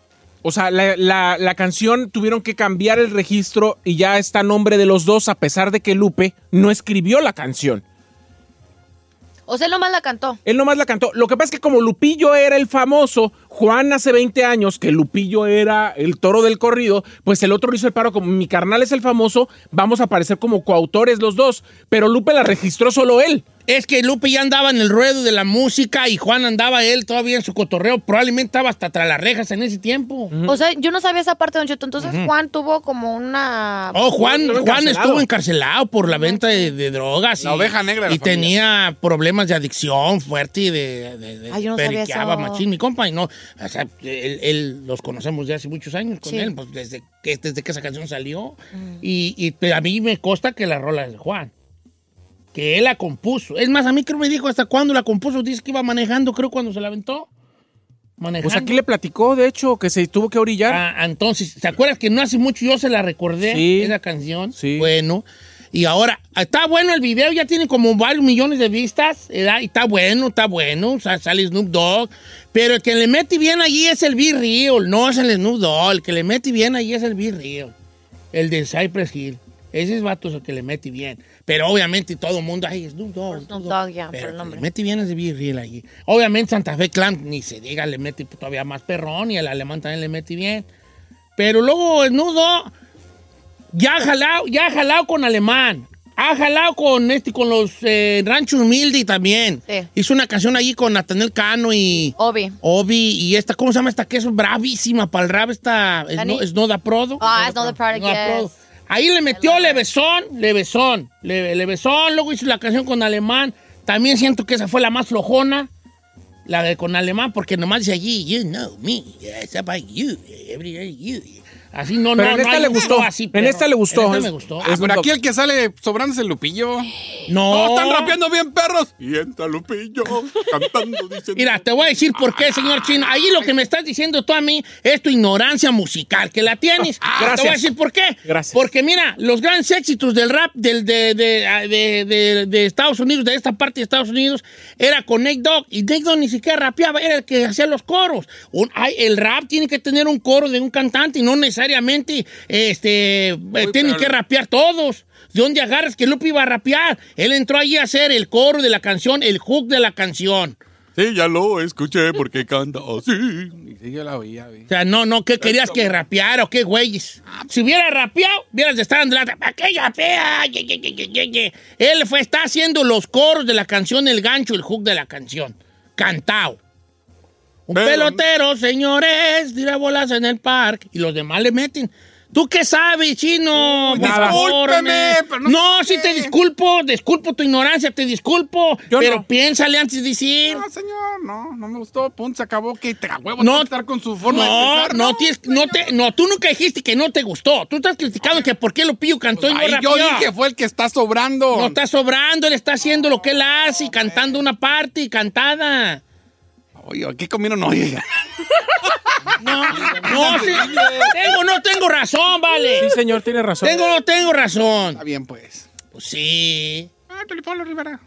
O sea, la, la- la canción tuvieron que cambiar el registro y ya está a nombre de los dos, a pesar de que Lupe no escribió la canción. O sea, él nomás la cantó. Él nomás la cantó. Lo que pasa es que como Lupillo era el famoso, Juan hace 20 años que Lupillo era el toro del corrido, pues el otro le hizo el paro como mi carnal es el famoso, vamos a aparecer como coautores los dos, pero Lupe la registró solo él. Es que Lupe ya andaba en el ruedo de la música y Juan andaba él todavía en su cotorreo. Probablemente estaba hasta tras las rejas en ese tiempo. O sea, yo no sabía esa parte, Don Cheto. Entonces. Juan tuvo como una... Oh, Juan, Estuvo Juan encarcelado. estuvo encarcelado por la venta de, de drogas. La y, oveja negra Y tenía problemas de adicción fuerte y de, de, de- Ay, yo no sabía eso. machín. Mi compa, y no, O sea, él, él- los conocemos ya hace muchos años con Sí. él, pues desde que, desde que esa canción salió. Y, y, a mí me consta que la rola es de Juan. Que él la compuso. Es más, a mí creo me dijo hasta cuándo la compuso. Dice que iba manejando, creo, cuando se la aventó. Manejando. Pues aquí le platicó, de hecho, que se tuvo que orillar. Ah, entonces, ¿te acuerdas que no hace mucho yo se la recordé? Sí. Esa canción. Bueno. Y ahora, está bueno el video, ya tiene como varios millones de vistas, ¿verdad? Y está bueno, está bueno, o sea, sale Snoop Dogg. Pero el que le mete bien allí es el Be Real, no es el Snoop Dogg. El que le mete bien allí es el Be Real, el de Cypress Hill. Ese es vato es el que le mete bien. Pero obviamente todo el mundo, ay, Snoop Dogg. Snoop Dogg, ya, por Pero el que nombre. le mete bien es de Be Real allí. Obviamente Santa Fe Clan, ni se diga, le mete todavía más perrón y el alemán también le mete bien. Pero luego el nudo ya ha jalado, ya ha jalado con alemán. Ha jalado con este, con los eh, Ranchos Humilde también. Sí. Hizo una canción allí con Nathaniel Cano y Obi. Obi y esta, ¿cómo se llama esta? Que es bravísima para el rap, esta es Noda Prodo. Ah, es Noda Prodo. yes. Ahí le metió Levesón, Levesón, Le- Levesón, luego hizo la canción con alemán. También siento que esa fue la más flojona, la de con alemán, porque nomás dice allí, you know me, it's about you, every day you. Así no, Pero no, en no esta hay le gustó. así, En esta le gustó. En esta Es- me gustó. Ah, pero aquí el que sale sobrando es el Lupillo. No. están rapeando bien, perros. Y entra Lupillo cantando, dicen. Mira, te voy a decir por qué, señor Chino. Ahí lo que me estás diciendo tú a mí es tu ignorancia musical, que la tienes. Te voy a Gracias. decir por qué. Gracias. Porque mira, los grandes éxitos del rap del, de, de, de- de- de Estados Unidos, de esta parte de Estados Unidos, era con Nate Dogg. Y Nate Dogg ni siquiera rapeaba, era el que hacía los coros. Un- ay, el rap tiene que tener un coro de un cantante y no necesariamente este, eh, tienen pero- que rapear todos. ¿De dónde agarras que Lupe iba a rapear? Él entró allí a hacer el coro de la canción, el hook de la canción. Sí, ya lo escuché porque canta así. Sí, yo la oía. vi. O sea, no, no, ¿qué querías que rapeara o qué güeyes? Si hubiera rapeado, hubieras de estar en la... ¿Para qué rapea? Ye, ye, ye, ye, ye, ye. Él fue, está haciendo los coros de la canción, el gancho, el hook de la canción. Cantado. Un Pero- pelotero, señores, tira bolas en el parque. Y los demás le meten. ¿Tú qué sabes, chino? Discúlpeme. Discúlpeme, pero no No, sí te disculpo, disculpo tu ignorancia, te disculpo. Yo pero no. piénsale antes de decir. No, señor, no, no me gustó. Punto, se acabó. Que te huevo No, no estar con su forma de no, pensar. no, tienes- no, te, no, tú nunca dijiste que no te gustó. Tú estás criticando que por qué Lupillo cantó y no Ahí yo dije fue el que está sobrando. No está sobrando, él está haciendo lo que él hace y cantando una parte y cantada. Oye, ¿qué comieron hoy? No, no, sí, tengo, no tengo razón, vale. Sí, señor, tiene razón. Tengo, no tengo razón. Está bien, pues. Pues sí. Ah, Pablo Rivera.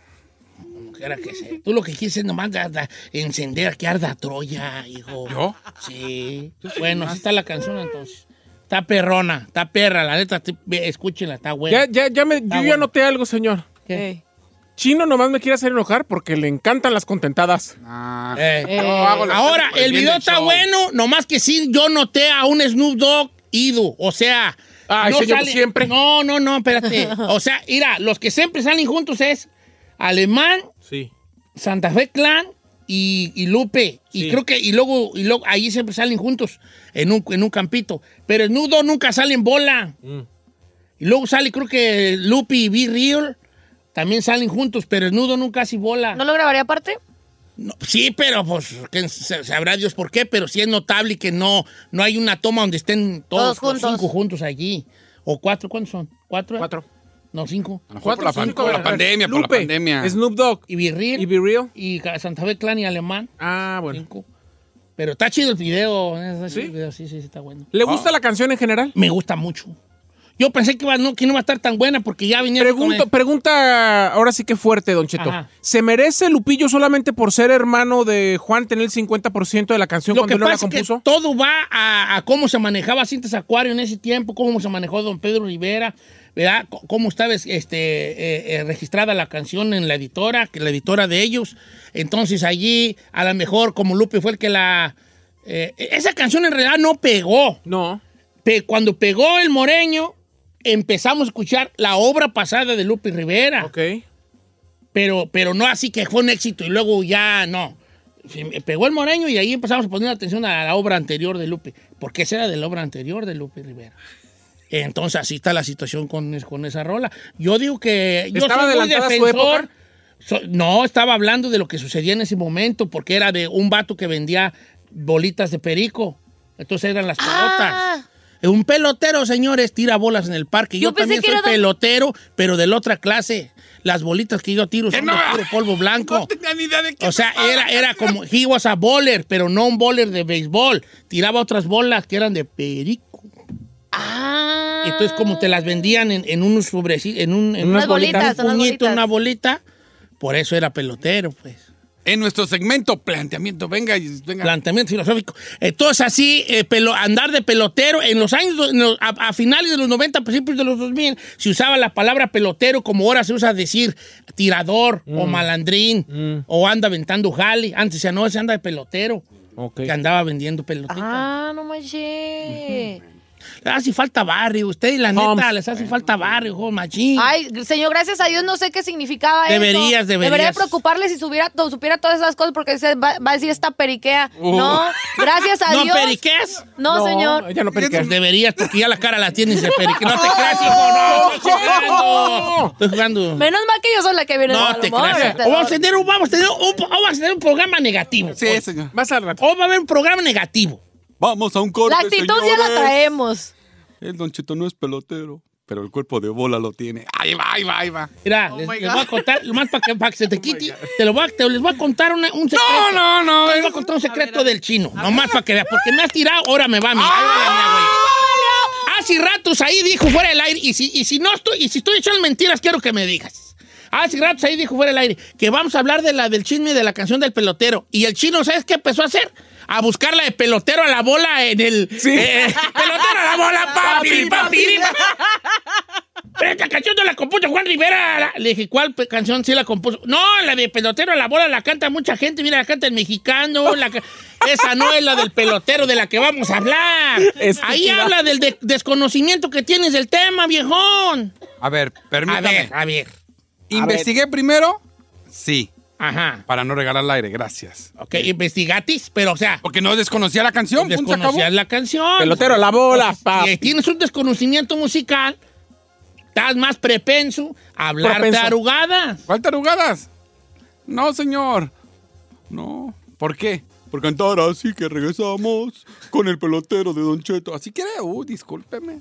Como quiera que sea. Tú lo que quieres es nomás da- da- encender que arda Troya, hijo. ¿Yo? Sí. Bueno, así está la canción entonces. Está perrona, está perra, la neta, escúchenla, está buena. Ya, ya, ya me, yo ya noté algo, señor. ¿Qué? Chino nomás me quiere hacer enojar porque le encantan las contentadas. Ah, Eh, hago las Ahora, el video está show. bueno, nomás que sí, yo noté a un Snoop Dogg ido. O sea, Ay, señor, siempre. No, no, no, espérate. O sea, mira, los que siempre salen juntos es Alemán, Sí. Santa Fe Clan y, y Lupe. Y Sí. creo que, y luego, y luego, ahí siempre salen juntos en un, en un campito. Pero el nudo nunca sale en bola. Mm. Y luego sale, creo que Lupe y Be Real también salen juntos, pero el nudo nunca hace bola. ¿No lo grabaría aparte? No, sí, pero pues que sabrá Dios por qué, pero sí es notable que no, no hay una toma donde estén todos, Todos juntos. cinco juntos allí. O cuatro, ¿cuántos son? ¿Cuatro? Cuatro. No, cinco. A lo mejor por la, cinco, por pandemia, por la pandemia. Snoop Dogg Y Be Real. y Real. y Santa Fe Clan y Alemán. Ah, bueno. Cinco. Pero está chido el video. eh, está chido ¿Sí? el video, sí, sí, sí, está bueno. ¿Le gusta la canción en general? Me gusta mucho. Yo pensé que, iba- no, que no iba a estar tan buena porque ya venía... Pregunto, con- pregunta ahora sí que fuerte, Don Cheto. Ajá. ¿Se merece Lupillo solamente por ser hermano de Juan tener el 50% de la canción Lo cuando que no la pasa es que compuso? todo va a, a cómo se manejaba Cintas Acuario en ese tiempo, cómo se manejó don Pedro Rivera, ¿verdad? C- Cómo estaba este, eh, eh, registrada la canción en la editora, que la editora de ellos. Entonces allí, a lo mejor, como Lupe fue el que la... eh, esa canción en realidad no pegó. No. Pe- cuando pegó el Moreño, empezamos a escuchar la obra pasada de Lupe Rivera. Ok. Pero, pero no así que fue un éxito y luego ya no. Se me Pegó el Moreño y ahí empezamos a poner atención a la obra anterior de Lupe, porque esa era de la obra anterior de Lupe Rivera. Entonces así está la situación con, con esa rola. Yo digo que yo ¿Estaba soy muy defensor. época? So- no, estaba hablando de lo que sucedía en ese momento, porque era de un vato que vendía bolitas de perico. Entonces eran las Ah. Un pelotero, señores, tira bolas en el parque. Yo, Yo pensé también que soy era pelotero, pero de la otra clase. Las bolitas que yo tiro son de puro polvo blanco. No tenía ni idea de qué O sea, era, era como, he was a bowler, pero no un bowler de béisbol. Tiraba otras bolas que eran de perico. Ah. Entonces, como te las vendían en, en unos sobreci- en un, en Unas un bolitas, unas puñito, bolitas. una bolita, por eso era pelotero, pues. En nuestro segmento planteamiento, venga, y- venga. Planteamiento filosófico. Entonces, así, eh, pelo- andar de pelotero, en los años, do- en los- a, a finales de los 90, principios de los 2000, se usaba la palabra pelotero como ahora se usa decir tirador o malandrín o anda aventando jali. Antes ya no, se anda de pelotero. Que andaba vendiendo pelotitas. Ah, no manches. Les hace falta barrio. Ustedes, la neta, les hace falta barrio, machín. Ay, señor, gracias a Dios no sé qué significaba Deberías, eso. deberías. Debería preocuparle si supiera, to- supiera todas esas cosas porque se va, va a decir esta periquea. Uh. No, gracias a ¿No Dios. periqueas? No, señor. Ella no periqueas. Deberías, porque ya la cara la tienes de perique. No te creas, hijo, no. Estoy jugando. Estoy jugando. Menos mal que yo soy la que viene No te humor, creas. O vamos a tener, un- vamos a tener un, o vamos a tener un programa negativo. Sí, señor. Vas al rato. O va a haber un programa negativo. Vamos a un corte, La actitud ya la señores. traemos. El Don Cheto no es pelotero, pero el cuerpo de bola lo tiene. Ahí va, ahí va, ahí va. Mira, les, les voy a contar, lo más para que, para que se te quite, te lo voy a, te, les voy a contar una- un secreto. No, no, no. Les voy a contar un secreto del chino. Nomás para que veas, porque me has tirado, ahora me va a mí. Ahí va la mía, güey. Hace ratos ahí dijo fuera del aire, y si, y si no estoy, y si estoy echando mentiras, quiero que me digas. Hace ratos ahí dijo fuera del aire que vamos a hablar de la del chisme de la canción del pelotero. Y el chino, ¿sabes qué empezó a hacer? A buscarla de pelotero a la bola en el. eh, pelotero a la bola, papi, papi. Pero esta canción no la compuso Juan Rivera. La- Le dije, ¿cuál canción sí la compuso? No, la de pelotero a la bola la canta mucha gente. Mira, la canta el mexicano. la esa no es la del pelotero de la que vamos a hablar. Ahí habla del de- desconocimiento que tienes del tema, viejón. A ver, permítame. A ver, a ver. ¿Investigué primero? Sí. Ajá. Para no regalar el aire, gracias. Ok, investigatis, pero o sea. Porque no desconocía la canción. Desconocías la canción. Pelotero la bola, Si tienes un desconocimiento musical, estás más prepenso a hablar Propenso. tarugadas. ¿Cuál tarugadas? No, señor. No. ¿Por qué? Por cantar así que regresamos con el pelotero de Don Cheto. Así que, uh, discúlpeme.